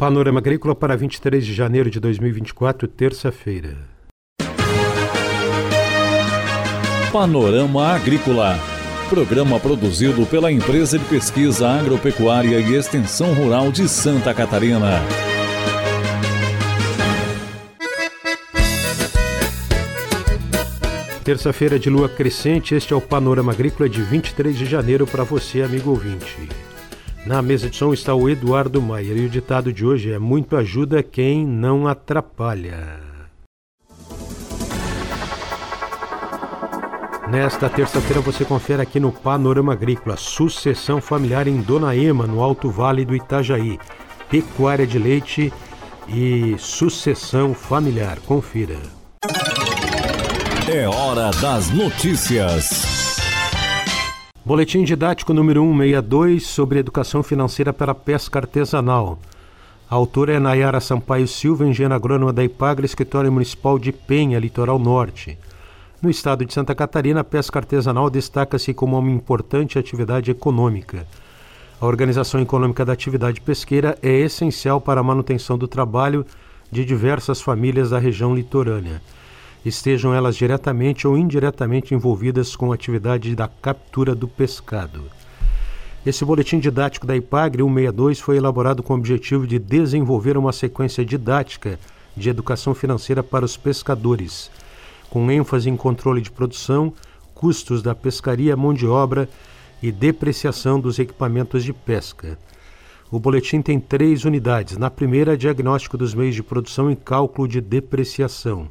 Panorama Agrícola para 23 de janeiro de 2024, terça-feira. Panorama Agrícola. Programa produzido pela Empresa de Pesquisa Agropecuária e Extensão Rural de Santa Catarina. Terça-feira de lua crescente, este é o Panorama Agrícola de 23 de janeiro para você, amigo ouvinte. Na mesa de som está o Eduardo Maier e o ditado de hoje é: Muito ajuda quem não atrapalha. Nesta terça-feira você confere aqui no Panorama Agrícola sucessão familiar em Dona Ema, no Alto Vale do Itajaí, pecuária de leite e sucessão familiar. Confira. É hora das notícias. Boletim didático número 162 sobre educação financeira para pesca artesanal. A autora é Nayara Sampaio Silva, engenheira agrônoma da IPAGRE, escritório municipal de Penha, litoral norte. No estado de Santa Catarina, a pesca artesanal destaca-se como uma importante atividade econômica. A organização econômica da atividade pesqueira é essencial para a manutenção do trabalho de diversas famílias da região litorânea estejam elas diretamente ou indiretamente envolvidas com a atividade da captura do pescado. Esse boletim didático da IPAGRE 162 foi elaborado com o objetivo de desenvolver uma sequência didática de educação financeira para os pescadores, com ênfase em controle de produção, custos da pescaria, mão de obra e depreciação dos equipamentos de pesca. O boletim tem três unidades. Na primeira, diagnóstico dos meios de produção e cálculo de depreciação.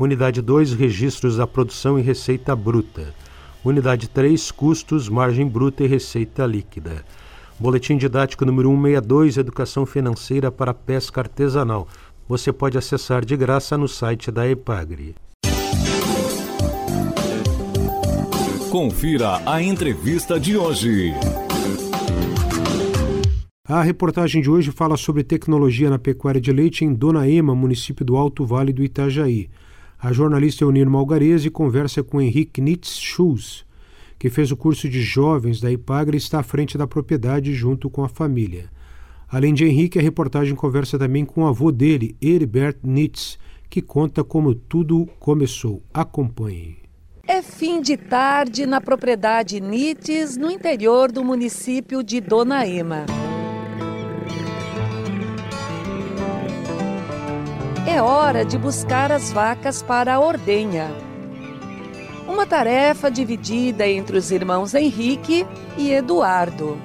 Unidade 2, registros da produção e receita bruta. Unidade 3, custos, margem bruta e receita líquida. Boletim didático número 162, Educação Financeira para Pesca Artesanal. Você pode acessar de graça no site da EPAGRE. Confira a entrevista de hoje. A reportagem de hoje fala sobre tecnologia na pecuária de leite em Dona Ema, município do Alto Vale do Itajaí. A jornalista Eunir Malgarese conversa com Henrique Nitz Schulz, que fez o curso de jovens da IPAGRE e está à frente da propriedade junto com a família. Além de Henrique, a reportagem conversa também com o avô dele, Heribert Nitz, que conta como tudo começou. Acompanhe. É fim de tarde na propriedade Nitz, no interior do município de Dona Ema. É hora de buscar as vacas para a ordenha. Uma tarefa dividida entre os irmãos Henrique e Eduardo.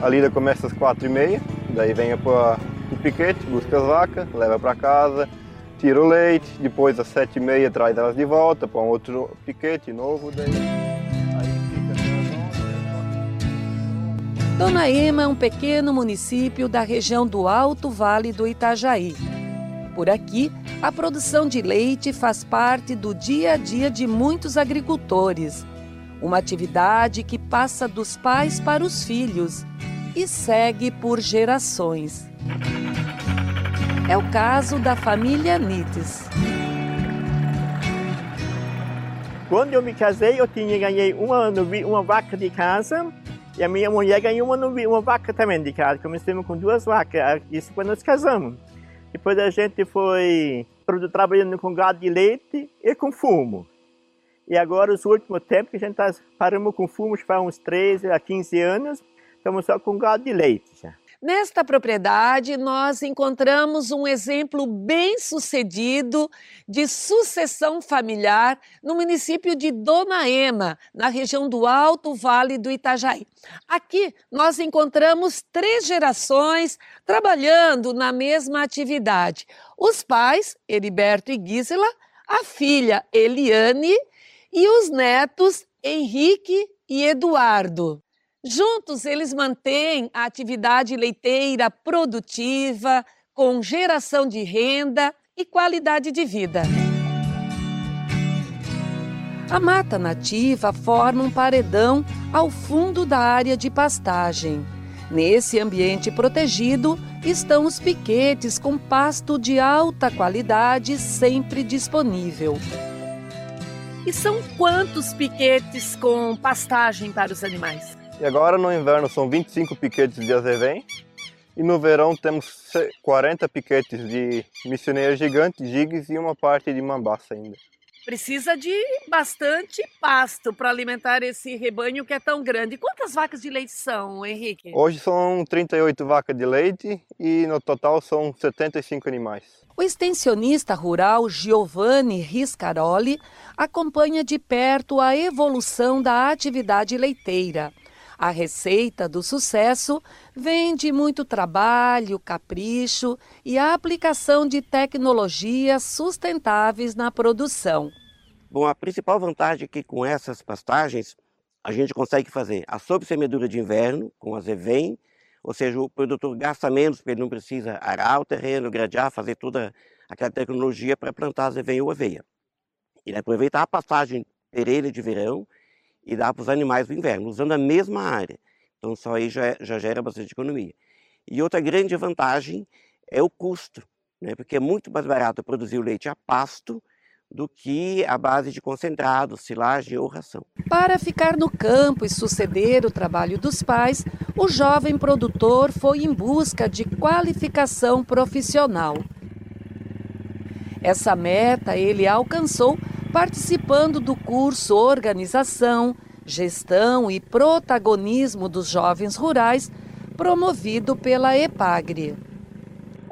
A lida começa às quatro e meia, daí vem para o piquete, busca as vacas, leva para casa, tira o leite, depois às sete e meia traz elas de volta para um outro piquete novo, daí Dona é um pequeno município da região do Alto Vale do Itajaí. Por aqui, a produção de leite faz parte do dia a dia de muitos agricultores. Uma atividade que passa dos pais para os filhos e segue por gerações. É o caso da família Nites. Quando eu me casei, eu tinha ganhei uma, uma vaca de casa e a minha mulher ganhou uma, uma vaca também de casa. Começamos com duas vacas, isso quando nós casamos. Depois a gente foi trabalhando com gado de leite e com fumo. E agora, os últimos tempos, a gente tá, paramos com fumo faz uns 13 a 15 anos, estamos só com gado de leite já. Nesta propriedade, nós encontramos um exemplo bem sucedido de sucessão familiar no município de Dona Ema, na região do Alto Vale do Itajaí. Aqui nós encontramos três gerações trabalhando na mesma atividade: os pais, Heriberto e Gisela, a filha Eliane e os netos Henrique e Eduardo. Juntos, eles mantêm a atividade leiteira produtiva, com geração de renda e qualidade de vida. A mata nativa forma um paredão ao fundo da área de pastagem. Nesse ambiente protegido estão os piquetes com pasto de alta qualidade sempre disponível. E são quantos piquetes com pastagem para os animais? E agora no inverno são 25 piquetes de azevém e no verão temos 40 piquetes de missioneiro gigante, gigs e uma parte de mambaça ainda. Precisa de bastante pasto para alimentar esse rebanho que é tão grande. Quantas vacas de leite são, Henrique? Hoje são 38 vacas de leite e no total são 75 animais. O extensionista rural Giovanni Riscaroli acompanha de perto a evolução da atividade leiteira. A receita do sucesso vem de muito trabalho, capricho e a aplicação de tecnologias sustentáveis na produção. Bom, a principal vantagem é que com essas pastagens a gente consegue fazer a sobressemedura de inverno com a Zevém, ou seja, o produtor gasta menos porque ele não precisa arar o terreno, gradear, fazer toda aquela tecnologia para plantar a Zevém ou aveia. Ele aproveitar a pastagem perene de verão e dá para os animais do inverno, usando a mesma área. Então, só aí já, já gera bastante economia. E outra grande vantagem é o custo, né? porque é muito mais barato produzir o leite a pasto do que a base de concentrado, silagem ou ração. Para ficar no campo e suceder o trabalho dos pais, o jovem produtor foi em busca de qualificação profissional. Essa meta ele alcançou participando do curso Organização, Gestão e Protagonismo dos Jovens Rurais, promovido pela EPAGRE.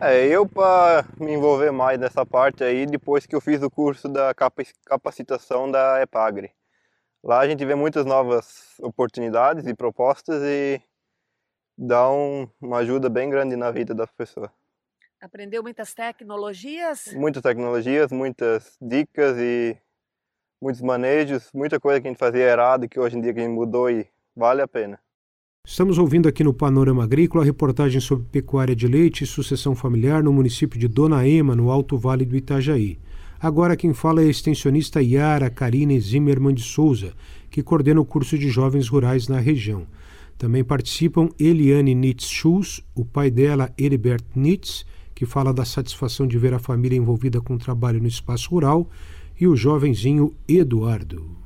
É, eu para me envolver mais nessa parte aí, depois que eu fiz o curso da capacitação da EPAGRE. Lá a gente vê muitas novas oportunidades e propostas e dá um, uma ajuda bem grande na vida da pessoa. Aprendeu muitas tecnologias? Muitas tecnologias, muitas dicas e muitos manejos, muita coisa que a gente fazia errado que hoje em dia que a gente mudou e vale a pena. Estamos ouvindo aqui no Panorama Agrícola a reportagem sobre pecuária de leite e sucessão familiar no município de Dona Ema, no Alto Vale do Itajaí. Agora quem fala é a extensionista Yara Karine Zimmermann de Souza, que coordena o curso de jovens rurais na região. Também participam Eliane Nitz Schulz, o pai dela, Heribert Nitz, que fala da satisfação de ver a família envolvida com o trabalho no espaço rural, e o jovenzinho Eduardo.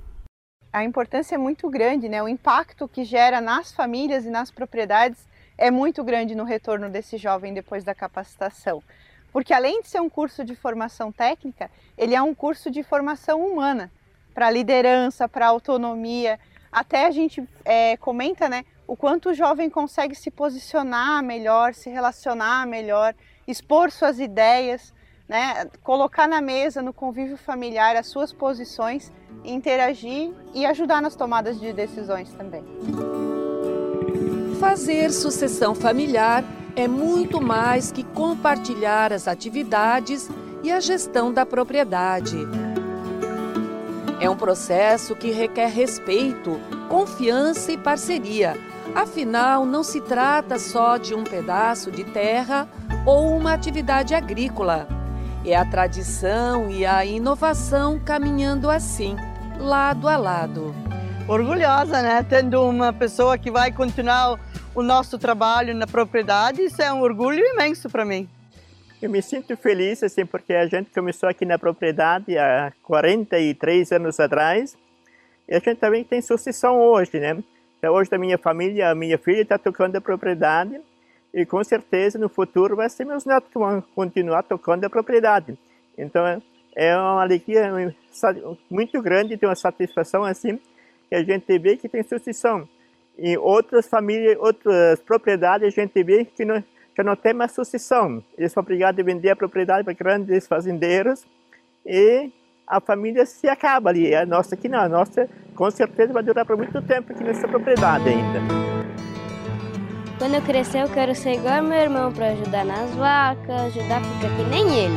A importância é muito grande, né? O impacto que gera nas famílias e nas propriedades é muito grande no retorno desse jovem depois da capacitação. Porque além de ser um curso de formação técnica, ele é um curso de formação humana, para liderança, para autonomia. Até a gente é, comenta, né, o quanto o jovem consegue se posicionar melhor, se relacionar melhor, expor suas ideias né, colocar na mesa, no convívio familiar, as suas posições, interagir e ajudar nas tomadas de decisões também. Fazer sucessão familiar é muito mais que compartilhar as atividades e a gestão da propriedade. É um processo que requer respeito, confiança e parceria. Afinal, não se trata só de um pedaço de terra ou uma atividade agrícola é a tradição e a inovação caminhando assim, lado a lado. Orgulhosa, né? Tendo uma pessoa que vai continuar o nosso trabalho na propriedade, isso é um orgulho imenso para mim. Eu me sinto feliz, assim, porque a gente começou aqui na propriedade há 43 anos atrás e a gente também tem sucessão hoje, né? Então, hoje da minha família, a minha filha está tocando a propriedade e com certeza no futuro vai ser meus netos que vão continuar tocando a propriedade. Então é uma alegria muito grande ter uma satisfação assim que a gente vê que tem sucessão. Em outras famílias, outras propriedades a gente vê que não, já não tem mais sucessão. Eles são obrigados a vender a propriedade para grandes fazendeiros e a família se acaba ali. A nossa aqui não, a nossa com certeza vai durar por muito tempo aqui nessa propriedade ainda. Quando eu crescer, eu quero ser igual ao meu irmão para ajudar nas vacas, ajudar porque que nem ele.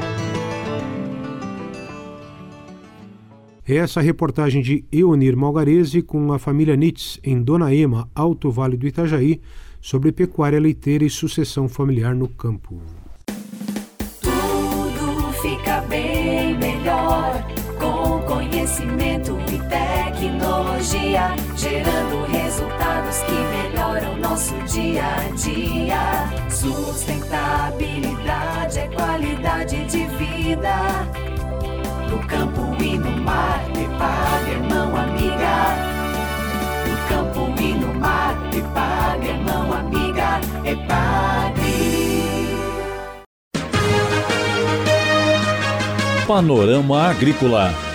Essa reportagem de Eonir Malgarese com a família Nitz em Dona Ema, Alto Vale do Itajaí, sobre pecuária leiteira e sucessão familiar no campo. Conhecimento e tecnologia, gerando resultados que melhoram nosso dia a dia. Sustentabilidade é qualidade de vida. No campo e no mar, prepare, irmão, amiga. No campo e no mar, Epagre, mão amiga, Epagre. Panorama Agrícola.